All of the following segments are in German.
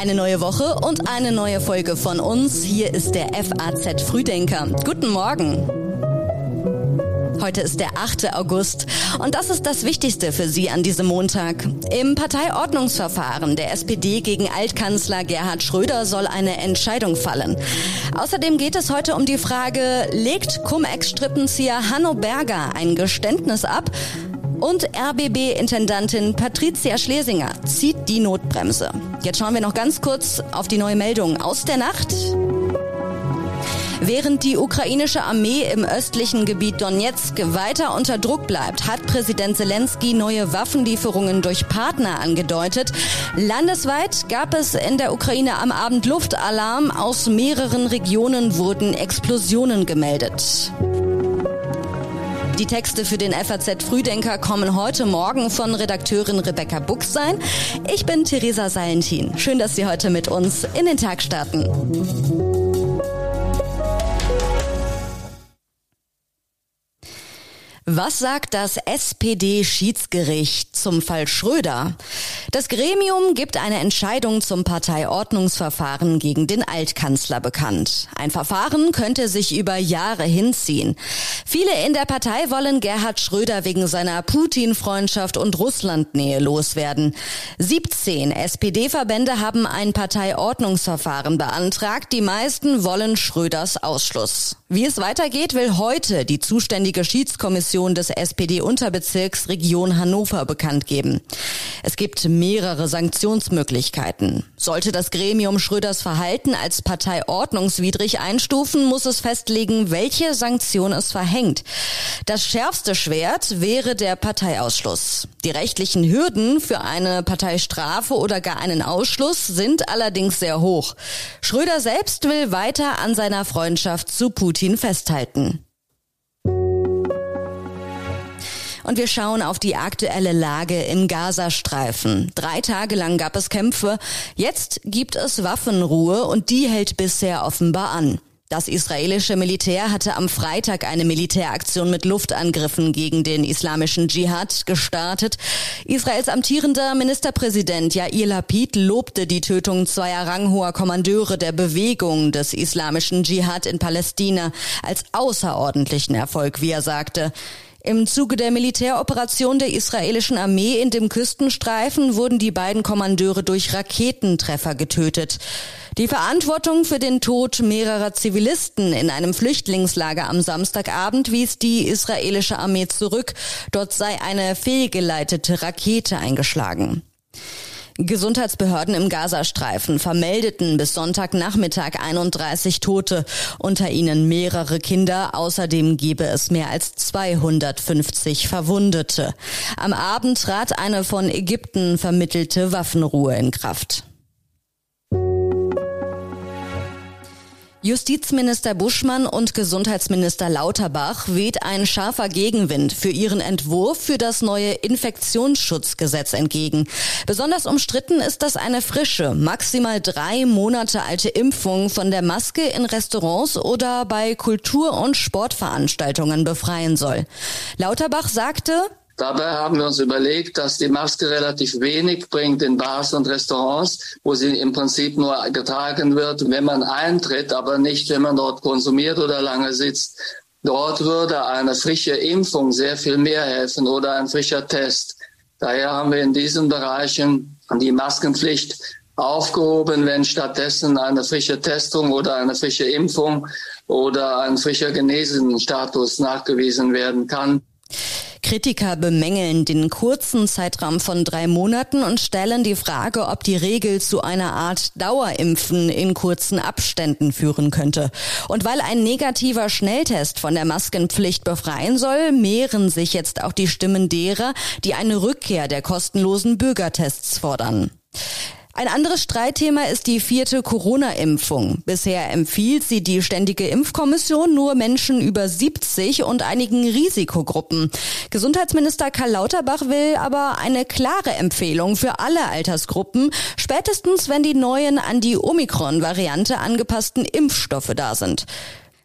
Eine neue Woche und eine neue Folge von uns. Hier ist der FAZ Frühdenker. Guten Morgen. Heute ist der 8. August und das ist das Wichtigste für Sie an diesem Montag. Im Parteiordnungsverfahren der SPD gegen Altkanzler Gerhard Schröder soll eine Entscheidung fallen. Außerdem geht es heute um die Frage, legt Cum-Ex-Strippenzieher Hanno Berger ein Geständnis ab? Und RBB-Intendantin Patricia Schlesinger zieht die Notbremse. Jetzt schauen wir noch ganz kurz auf die neue Meldung aus der Nacht. Während die ukrainische Armee im östlichen Gebiet Donetsk weiter unter Druck bleibt, hat Präsident Zelensky neue Waffenlieferungen durch Partner angedeutet. Landesweit gab es in der Ukraine am Abend Luftalarm. Aus mehreren Regionen wurden Explosionen gemeldet. Die Texte für den FAZ Frühdenker kommen heute Morgen von Redakteurin Rebecca Buchstein. Ich bin Theresa Salentin. Schön, dass Sie heute mit uns in den Tag starten. Was sagt das SPD-Schiedsgericht zum Fall Schröder? Das Gremium gibt eine Entscheidung zum Parteiordnungsverfahren gegen den Altkanzler bekannt. Ein Verfahren könnte sich über Jahre hinziehen. Viele in der Partei wollen Gerhard Schröder wegen seiner Putin-Freundschaft und Russlandnähe loswerden. 17 SPD-Verbände haben ein Parteiordnungsverfahren beantragt. Die meisten wollen Schröders Ausschluss. Wie es weitergeht, will heute die zuständige Schiedskommission des SPD-Unterbezirks Region Hannover bekannt geben. Es gibt mehrere Sanktionsmöglichkeiten. Sollte das Gremium Schröders Verhalten als parteiordnungswidrig einstufen, muss es festlegen, welche Sanktion es verhängt. Das schärfste Schwert wäre der Parteiausschluss. Die rechtlichen Hürden für eine Parteistrafe oder gar einen Ausschluss sind allerdings sehr hoch. Schröder selbst will weiter an seiner Freundschaft zu Putin festhalten. Und wir schauen auf die aktuelle Lage im Gazastreifen. Drei Tage lang gab es Kämpfe. Jetzt gibt es Waffenruhe und die hält bisher offenbar an. Das israelische Militär hatte am Freitag eine Militäraktion mit Luftangriffen gegen den islamischen Dschihad gestartet. Israels amtierender Ministerpräsident Yair Lapid lobte die Tötung zweier ranghoher Kommandeure der Bewegung des islamischen Dschihad in Palästina als außerordentlichen Erfolg, wie er sagte. Im Zuge der Militäroperation der israelischen Armee in dem Küstenstreifen wurden die beiden Kommandeure durch Raketentreffer getötet. Die Verantwortung für den Tod mehrerer Zivilisten in einem Flüchtlingslager am Samstagabend wies die israelische Armee zurück. Dort sei eine fehlgeleitete Rakete eingeschlagen. Gesundheitsbehörden im Gazastreifen vermeldeten bis Sonntagnachmittag 31 Tote, unter ihnen mehrere Kinder. Außerdem gebe es mehr als 250 Verwundete. Am Abend trat eine von Ägypten vermittelte Waffenruhe in Kraft. Justizminister Buschmann und Gesundheitsminister Lauterbach weht ein scharfer Gegenwind für ihren Entwurf für das neue Infektionsschutzgesetz entgegen. Besonders umstritten ist, dass eine frische, maximal drei Monate alte Impfung von der Maske in Restaurants oder bei Kultur- und Sportveranstaltungen befreien soll. Lauterbach sagte, Dabei haben wir uns überlegt, dass die Maske relativ wenig bringt in Bars und Restaurants, wo sie im Prinzip nur getragen wird, wenn man eintritt, aber nicht, wenn man dort konsumiert oder lange sitzt. Dort würde eine frische Impfung sehr viel mehr helfen oder ein frischer Test. Daher haben wir in diesen Bereichen die Maskenpflicht aufgehoben, wenn stattdessen eine frische Testung oder eine frische Impfung oder ein frischer Genesenstatus nachgewiesen werden kann. Kritiker bemängeln den kurzen Zeitraum von drei Monaten und stellen die Frage, ob die Regel zu einer Art Dauerimpfen in kurzen Abständen führen könnte. Und weil ein negativer Schnelltest von der Maskenpflicht befreien soll, mehren sich jetzt auch die Stimmen derer, die eine Rückkehr der kostenlosen Bürgertests fordern. Ein anderes Streitthema ist die vierte Corona-Impfung. Bisher empfiehlt sie die Ständige Impfkommission nur Menschen über 70 und einigen Risikogruppen. Gesundheitsminister Karl Lauterbach will aber eine klare Empfehlung für alle Altersgruppen, spätestens wenn die neuen an die Omikron-Variante angepassten Impfstoffe da sind.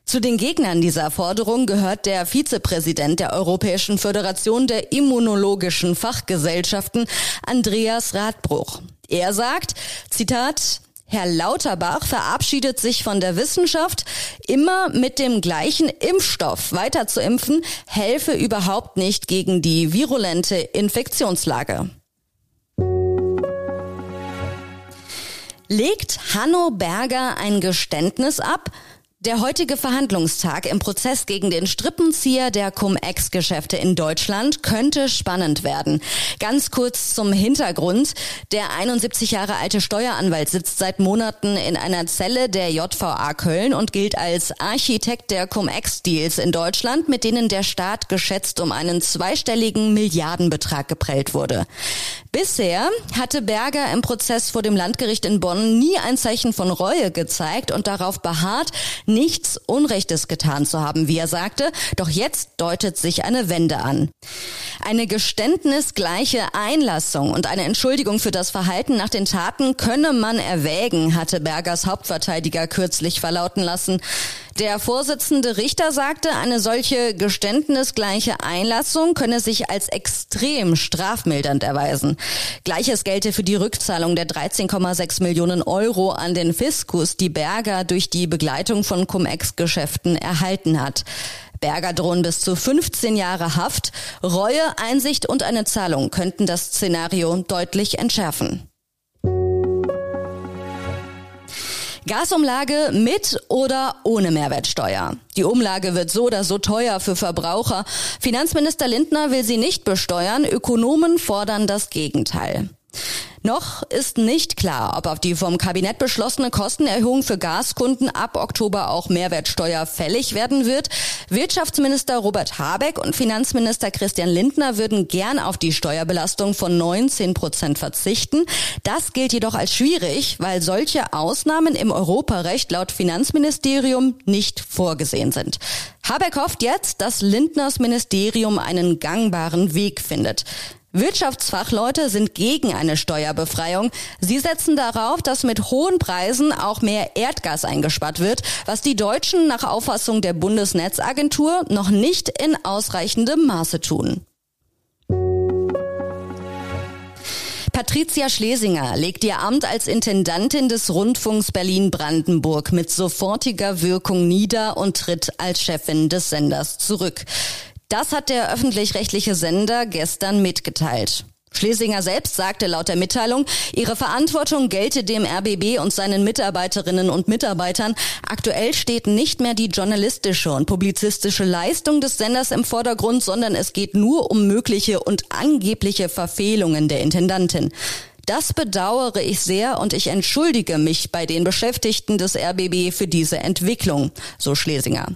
Zu den Gegnern dieser Forderung gehört der Vizepräsident der Europäischen Föderation der Immunologischen Fachgesellschaften, Andreas Radbruch. Er sagt, Zitat, Herr Lauterbach verabschiedet sich von der Wissenschaft, immer mit dem gleichen Impfstoff weiter zu impfen, helfe überhaupt nicht gegen die virulente Infektionslage. Legt Hanno Berger ein Geständnis ab? Der heutige Verhandlungstag im Prozess gegen den Strippenzieher der Cum-Ex-Geschäfte in Deutschland könnte spannend werden. Ganz kurz zum Hintergrund. Der 71 Jahre alte Steueranwalt sitzt seit Monaten in einer Zelle der JVA Köln und gilt als Architekt der Cum-Ex-Deals in Deutschland, mit denen der Staat geschätzt um einen zweistelligen Milliardenbetrag geprellt wurde. Bisher hatte Berger im Prozess vor dem Landgericht in Bonn nie ein Zeichen von Reue gezeigt und darauf beharrt, nichts Unrechtes getan zu haben, wie er sagte, doch jetzt deutet sich eine Wende an. Eine geständnisgleiche Einlassung und eine Entschuldigung für das Verhalten nach den Taten könne man erwägen, hatte Bergers Hauptverteidiger kürzlich verlauten lassen. Der Vorsitzende Richter sagte, eine solche geständnisgleiche Einlassung könne sich als extrem strafmildernd erweisen. Gleiches gelte für die Rückzahlung der 13,6 Millionen Euro an den Fiskus, die Berger durch die Begleitung von Cum-Ex-Geschäften erhalten hat. Berger drohen bis zu 15 Jahre Haft. Reue, Einsicht und eine Zahlung könnten das Szenario deutlich entschärfen. Gasumlage mit oder ohne Mehrwertsteuer. Die Umlage wird so oder so teuer für Verbraucher. Finanzminister Lindner will sie nicht besteuern. Ökonomen fordern das Gegenteil. Noch ist nicht klar, ob auf die vom Kabinett beschlossene Kostenerhöhung für Gaskunden ab Oktober auch Mehrwertsteuer fällig werden wird. Wirtschaftsminister Robert Habeck und Finanzminister Christian Lindner würden gern auf die Steuerbelastung von 19 Prozent verzichten. Das gilt jedoch als schwierig, weil solche Ausnahmen im Europarecht laut Finanzministerium nicht vorgesehen sind. Habeck hofft jetzt, dass Lindners Ministerium einen gangbaren Weg findet. Wirtschaftsfachleute sind gegen eine Steuerbefreiung. Sie setzen darauf, dass mit hohen Preisen auch mehr Erdgas eingespart wird, was die Deutschen nach Auffassung der Bundesnetzagentur noch nicht in ausreichendem Maße tun. Patricia Schlesinger legt ihr Amt als Intendantin des Rundfunks Berlin-Brandenburg mit sofortiger Wirkung nieder und tritt als Chefin des Senders zurück. Das hat der öffentlich-rechtliche Sender gestern mitgeteilt. Schlesinger selbst sagte laut der Mitteilung, ihre Verantwortung gelte dem RBB und seinen Mitarbeiterinnen und Mitarbeitern. Aktuell steht nicht mehr die journalistische und publizistische Leistung des Senders im Vordergrund, sondern es geht nur um mögliche und angebliche Verfehlungen der Intendantin. Das bedauere ich sehr und ich entschuldige mich bei den Beschäftigten des RBB für diese Entwicklung, so Schlesinger.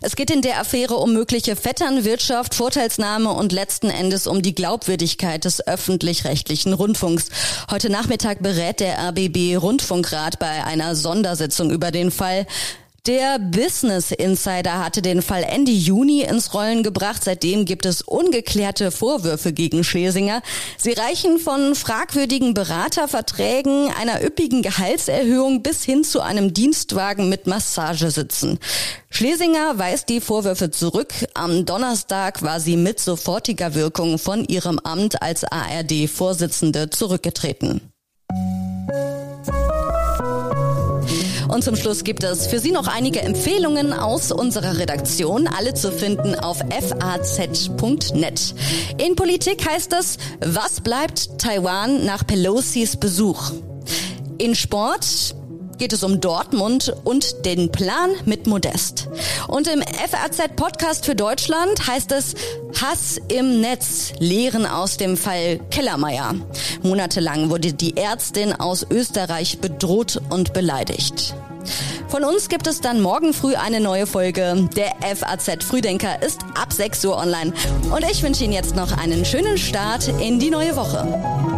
Es geht in der Affäre um mögliche Vetternwirtschaft, Vorteilsnahme und letzten Endes um die Glaubwürdigkeit des öffentlich-rechtlichen Rundfunks. Heute Nachmittag berät der RBB Rundfunkrat bei einer Sondersitzung über den Fall. Der Business Insider hatte den Fall Ende Juni ins Rollen gebracht. Seitdem gibt es ungeklärte Vorwürfe gegen Schlesinger. Sie reichen von fragwürdigen Beraterverträgen, einer üppigen Gehaltserhöhung bis hin zu einem Dienstwagen mit Massagesitzen. Schlesinger weist die Vorwürfe zurück. Am Donnerstag war sie mit sofortiger Wirkung von ihrem Amt als ARD-Vorsitzende zurückgetreten. Und zum Schluss gibt es für Sie noch einige Empfehlungen aus unserer Redaktion, alle zu finden auf faz.net. In Politik heißt es, was bleibt Taiwan nach Pelosis Besuch? In Sport geht es um Dortmund und den Plan mit Modest. Und im FAZ Podcast für Deutschland heißt es Hass im Netz, Lehren aus dem Fall Kellermeier. Monatelang wurde die Ärztin aus Österreich bedroht und beleidigt. Von uns gibt es dann morgen früh eine neue Folge. Der FAZ Frühdenker ist ab 6 Uhr online. Und ich wünsche Ihnen jetzt noch einen schönen Start in die neue Woche.